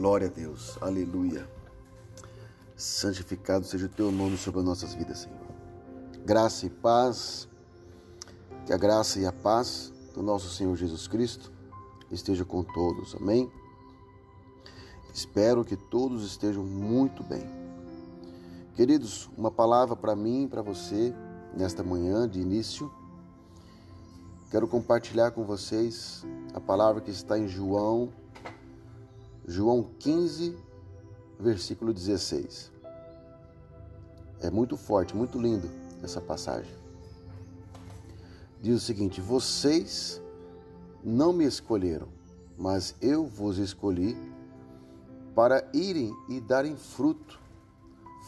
Glória a Deus, aleluia. Santificado seja o teu nome sobre as nossas vidas, Senhor. Graça e paz, que a graça e a paz do nosso Senhor Jesus Cristo esteja com todos, amém? Espero que todos estejam muito bem. Queridos, uma palavra para mim e para você nesta manhã de início. Quero compartilhar com vocês a palavra que está em João João 15, versículo 16. É muito forte, muito lindo essa passagem. Diz o seguinte: Vocês não me escolheram, mas eu vos escolhi para irem e darem fruto,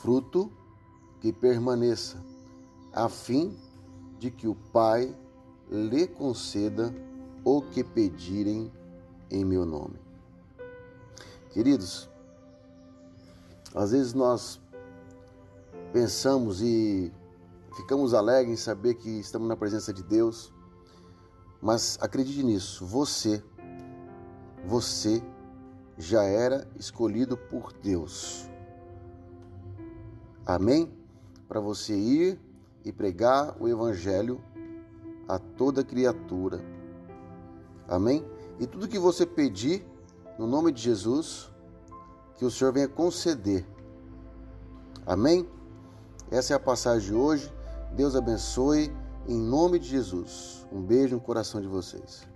fruto que permaneça, a fim de que o Pai lhe conceda o que pedirem em meu nome. Queridos, às vezes nós pensamos e ficamos alegres em saber que estamos na presença de Deus, mas acredite nisso, você, você já era escolhido por Deus. Amém? Para você ir e pregar o Evangelho a toda criatura. Amém? E tudo que você pedir, no nome de Jesus, que o Senhor venha conceder. Amém? Essa é a passagem de hoje. Deus abençoe em nome de Jesus. Um beijo no coração de vocês.